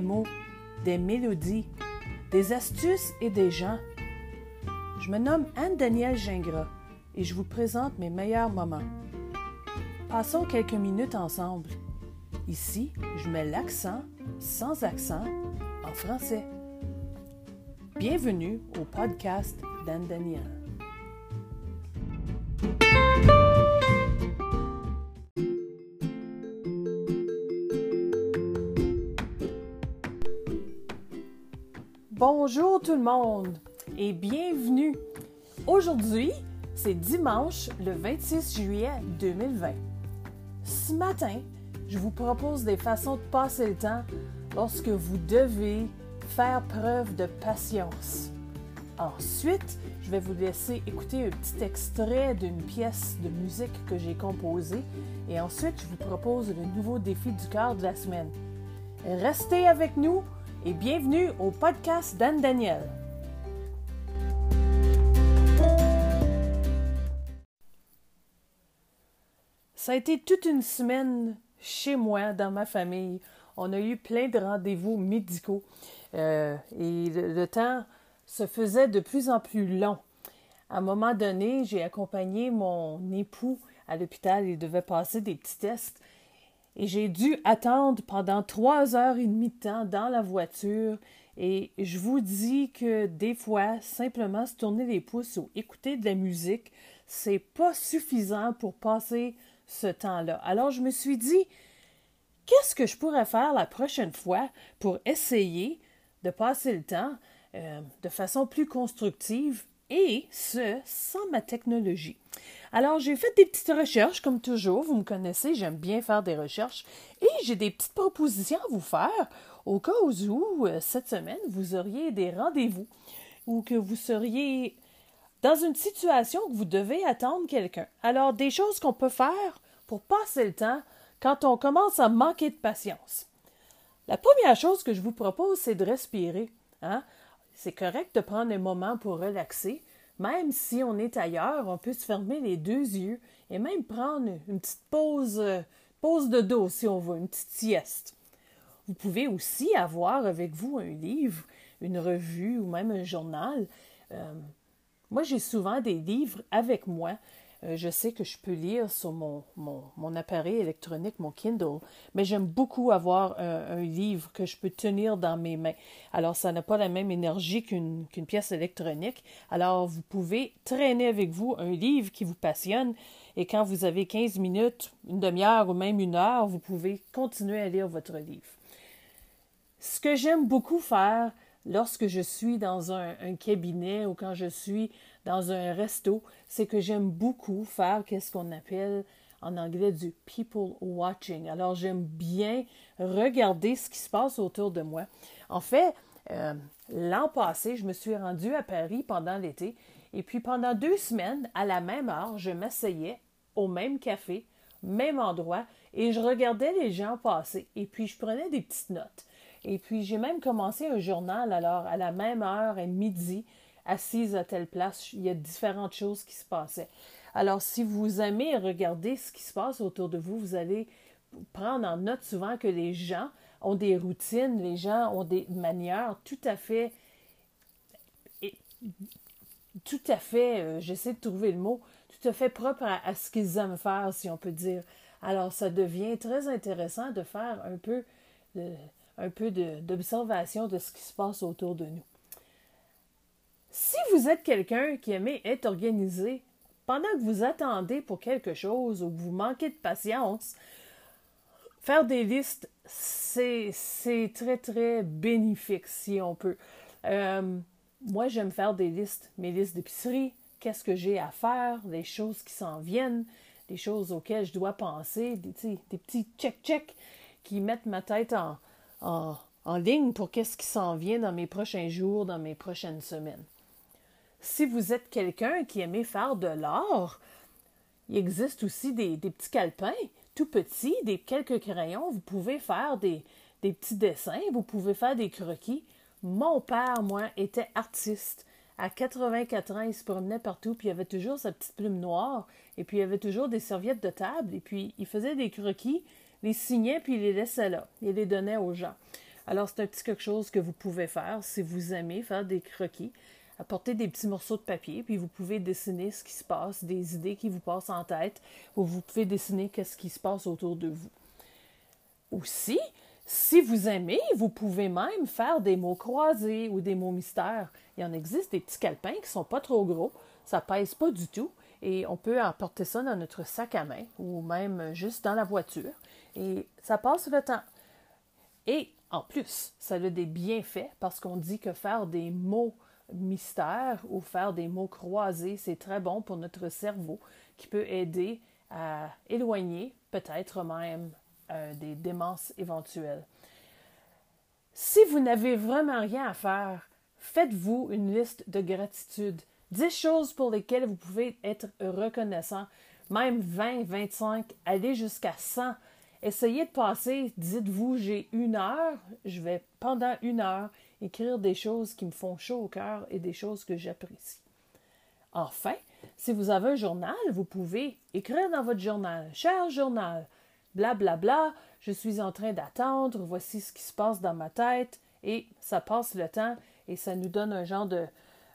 des mots, des mélodies, des astuces et des gens. Je me nomme Anne-Danielle Gingras et je vous présente mes meilleurs moments. Passons quelques minutes ensemble. Ici, je mets l'accent, sans accent, en français. Bienvenue au podcast d'Anne-Danielle. Bonjour tout le monde et bienvenue. Aujourd'hui, c'est dimanche le 26 juillet 2020. Ce matin, je vous propose des façons de passer le temps lorsque vous devez faire preuve de patience. Ensuite, je vais vous laisser écouter un petit extrait d'une pièce de musique que j'ai composée et ensuite je vous propose le nouveau défi du cœur de la semaine. Restez avec nous et bienvenue au podcast d'Anne Daniel. Ça a été toute une semaine chez moi, dans ma famille. On a eu plein de rendez-vous médicaux euh, et le, le, temps se faisait de plus en plus long. À un moment donné, j'ai accompagné mon époux à l'hôpital. Il devait passer des petits tests et j'ai dû attendre pendant trois heures et demie de temps dans la voiture. Et je vous dis que des fois, simplement se tourner les pouces ou écouter de la musique, c'est pas suffisant pour passer ce temps-là. Alors je me suis dit, qu'est-ce que je pourrais faire la prochaine fois pour essayer de passer le temps euh, de façon plus constructive et ce, sans ma technologie. Alors, j'ai fait des petites recherches, comme toujours. Vous me connaissez, j'aime bien faire des recherches. Et j'ai des petites propositions à vous faire au cas où, euh, cette semaine, vous auriez des rendez-vous ou que vous seriez dans une situation où vous devez attendre quelqu'un. Alors, des choses qu'on peut faire pour passer le temps quand on commence à manquer de patience. La première chose que je vous propose, c'est de respirer. Hein? C'est correct de prendre un moment pour relaxer. Même si on est ailleurs, on peut se fermer les deux yeux et même prendre une petite pause, euh, de dos si on veut, une petite sieste. Vous pouvez aussi avoir avec vous un livre, une revue ou même un journal. Euh, moi, j'ai souvent des livres avec moi je sais que je peux lire sur mon, appareil électronique, mon Kindle, mais j'aime beaucoup avoir un, livre que je peux tenir dans mes mains. Alors, ça n'a pas la même énergie qu'une pièce électronique. Alors, vous pouvez traîner avec vous un livre qui vous passionne et quand vous avez 15 minutes, une demi-heure ou même une heure, vous pouvez continuer à lire votre livre. Ce que j'aime beaucoup faire lorsque je suis dans un cabinet ou quand je suis dans un resto, c'est que j'aime beaucoup faire qu'est-ce qu'on appelle en anglais du people watching. Alors j'aime bien regarder ce qui se passe autour de moi. En fait, euh, l'an passé, je me suis rendue à Paris pendant l'été et puis pendant deux semaines, à la même heure, je m'asseyais au même café, même endroit, et je regardais les gens passer et puis je prenais des petites notes. Et puis j'ai même commencé un journal alors à la même heure, à midi, assise à telle place, il y a différentes choses qui se passaient. Alors, si vous aimez regarder ce qui se passe autour de vous, vous allez prendre en note souvent que les gens ont des routines, les gens ont des manières tout à fait, tout à fait, euh, j'essaie de trouver le mot, tout à fait propre à, ce qu'ils aiment faire, si on peut dire. Alors, ça devient très intéressant de faire un peu, un peu d'observation de ce qui se passe autour de nous. Vous êtes quelqu'un qui aime être organisé, pendant que vous attendez pour quelque chose ou que vous manquez de patience, faire des listes, c'est très, très bénéfique si on peut. Euh, moi, j'aime faire des listes, mes listes d'épicerie, qu'est-ce que j'ai à faire, des choses qui s'en viennent, des choses auxquelles je dois penser, des, des petits check-check qui mettent ma tête en, en, en ligne pour qu'est-ce qui s'en vient dans mes prochains jours, dans mes prochaines semaines. Si vous êtes quelqu'un qui aimait faire de l'art, il existe aussi des, petits calepins tout petits, des quelques crayons. Vous pouvez faire des, des petits dessins, vous pouvez faire des croquis. Mon père, moi, était artiste. À 84 ans, il se promenait partout, puis il avait toujours sa petite plume noire, et puis il avait toujours des serviettes de table, et puis il faisait des croquis, les signait, puis il les laissait là. Il les donnait aux gens. Alors, c'est un petit quelque chose que vous pouvez faire si vous aimez faire des croquis. Apportez des petits morceaux de papier, puis vous pouvez dessiner ce qui se passe, des idées qui vous passent en tête, ou vous pouvez dessiner qu'est-ce qui se passe autour de vous. Aussi, si vous aimez, vous pouvez même faire des mots croisés ou des mots mystères. Il en existe des petits calepins qui sont pas trop gros, ça pèse pas du tout, et on peut emporter ça dans notre sac à main ou même juste dans la voiture, et ça passe le temps. Et en plus, ça a des bienfaits parce qu'on dit que faire des mots mystères ou faire des mots croisés, c'est très bon pour notre cerveau qui peut aider à éloigner peut-être même euh, des démences éventuelles. Si vous n'avez vraiment rien à faire, faites-vous une liste de gratitude. 10 choses pour lesquelles vous pouvez être reconnaissant. Même 20, 25, allez jusqu'à 100. Essayez de passer, dites-vous, j'ai une heure, je vais pendant une heure écrire des choses qui me font chaud au cœur et des choses que j'apprécie. Enfin, si vous avez un journal, vous pouvez écrire dans votre journal, cher journal, blablabla, bla, bla, je suis en train d'attendre, voici ce qui se passe dans ma tête, et ça passe le temps et ça nous donne un genre de,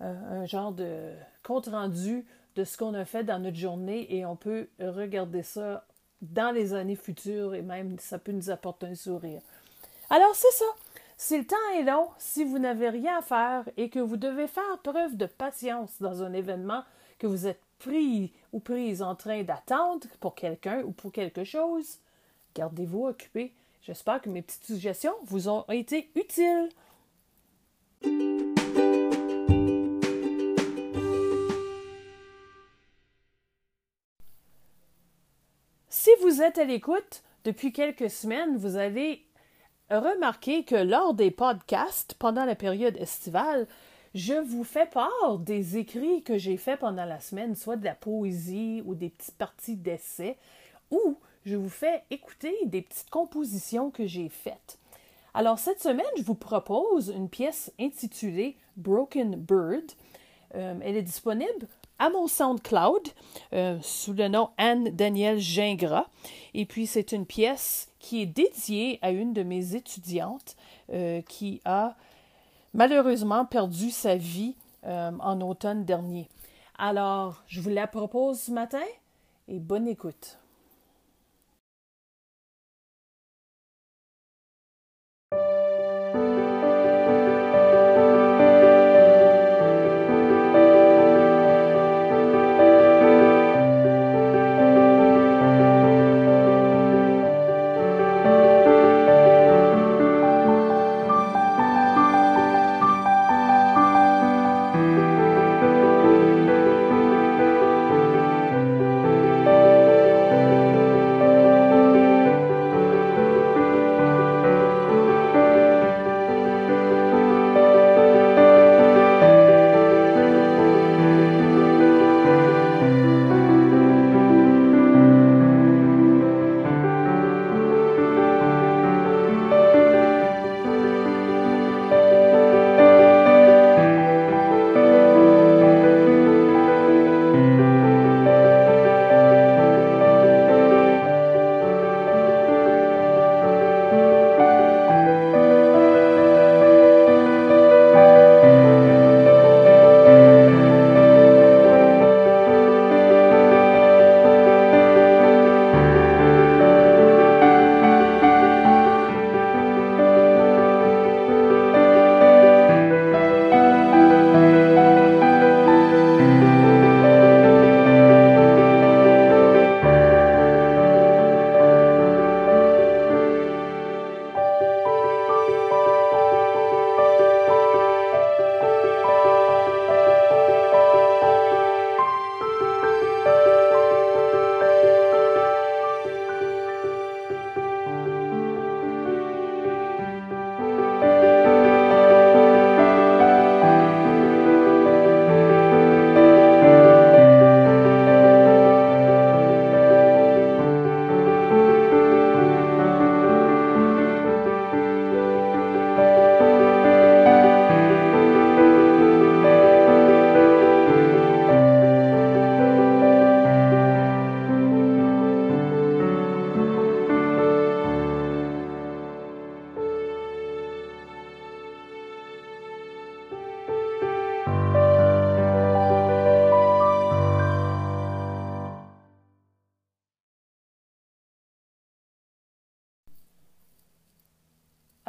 un genre de compte rendu de ce qu'on a fait dans notre journée et on peut regarder ça dans les années futures et même ça peut nous apporter un sourire. Alors c'est ça. Si le temps est long, si vous n'avez rien à faire et que vous devez faire preuve de patience dans un événement que vous êtes pris ou prise en train d'attendre pour quelqu'un ou pour quelque chose, gardez-vous occupé. J'espère que mes petites suggestions vous ont été utiles. Si vous êtes à l'écoute depuis quelques semaines, vous avez remarqué que lors des podcasts pendant la période estivale, je vous fais part des écrits que j'ai faits pendant la semaine, soit de la poésie ou des petites parties d'essais, ou je vous fais écouter des petites compositions que j'ai faites. Alors cette semaine, je vous propose une pièce intitulée Broken Bird. Euh, elle est disponible à mon SoundCloud euh, sous le nom Anne Danielle Gingras. Et puis c'est une pièce qui est dédiée à une de mes étudiantes euh, qui a malheureusement perdu sa vie en automne dernier. Alors, je vous la propose ce matin et bonne écoute.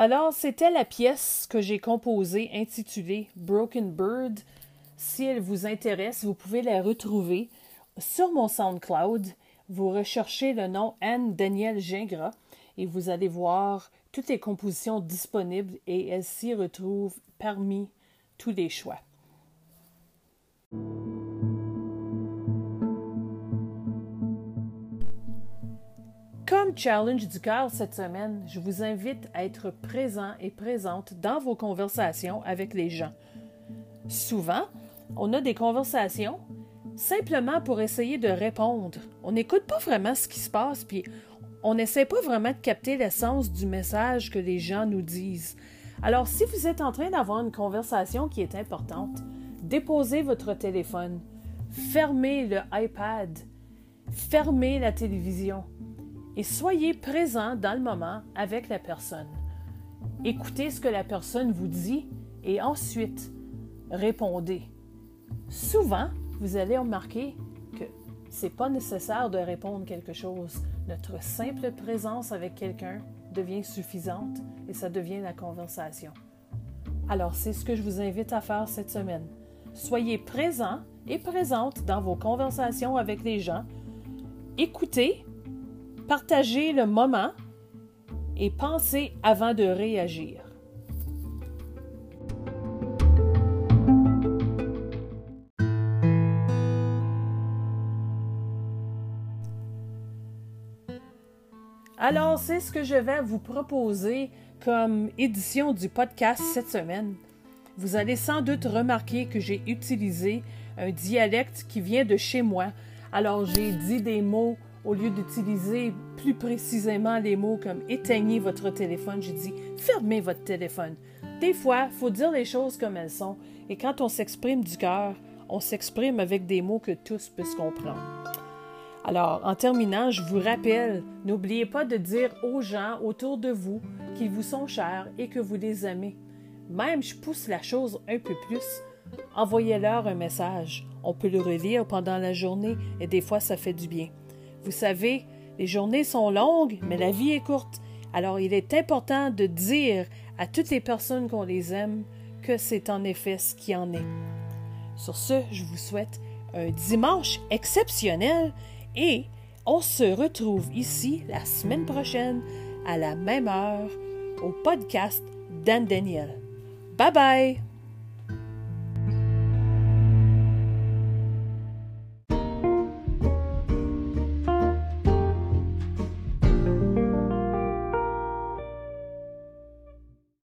Alors, c'était la pièce que j'ai composée intitulée Broken Bird. Si elle vous intéresse, vous pouvez la retrouver sur mon SoundCloud. Vous recherchez le nom Anne Danielle Gingras et vous allez voir toutes les compositions disponibles et elles s'y retrouvent parmi tous les choix. Comme challenge du cœur cette semaine, je vous invite à être présent et présente dans vos conversations avec les gens. Souvent, on a des conversations simplement pour essayer de répondre. On n'écoute pas vraiment ce qui se passe, puis on n'essaie pas vraiment de capter l'essence du message que les gens nous disent. Alors, si vous êtes en train d'avoir une conversation qui est importante, déposez votre téléphone, fermez le iPad, fermez la télévision et soyez présent dans le moment avec la personne. Écoutez ce que la personne vous dit et ensuite répondez. Souvent, vous allez remarquer que c'est pas nécessaire de répondre quelque chose. Notre simple présence avec quelqu'un devient suffisante et ça devient la conversation. Alors, c'est ce que je vous invite à faire cette semaine. Soyez présent et présente dans vos conversations avec les gens. Écoutez Partagez le moment et pensez avant de réagir. Alors, c'est ce que je vais vous proposer comme édition du podcast cette semaine. Vous allez sans doute remarquer que j'ai utilisé un dialecte qui vient de chez moi. Alors, j'ai dit des mots au lieu d'utiliser plus précisément les mots comme éteignez votre téléphone, j'ai dit fermez votre téléphone. Des fois, il faut dire les choses comme elles sont, et quand on s'exprime du cœur, on s'exprime avec des mots que tous puissent comprendre. Alors, en terminant, je vous rappelle, n'oubliez pas de dire aux gens autour de vous qu'ils vous sont chers et que vous les aimez. Même, je pousse la chose un peu plus. Envoyez-leur un message. On peut le relire pendant la journée et des fois, ça fait du bien. Vous savez, les journées sont longues, mais la vie est courte. Alors il est important de dire à toutes les personnes qu'on les aime que c'est en effet ce qui en est. Sur ce, je vous souhaite un dimanche exceptionnel et on se retrouve ici la semaine prochaine à la même heure au podcast Dan Daniel. Bye bye!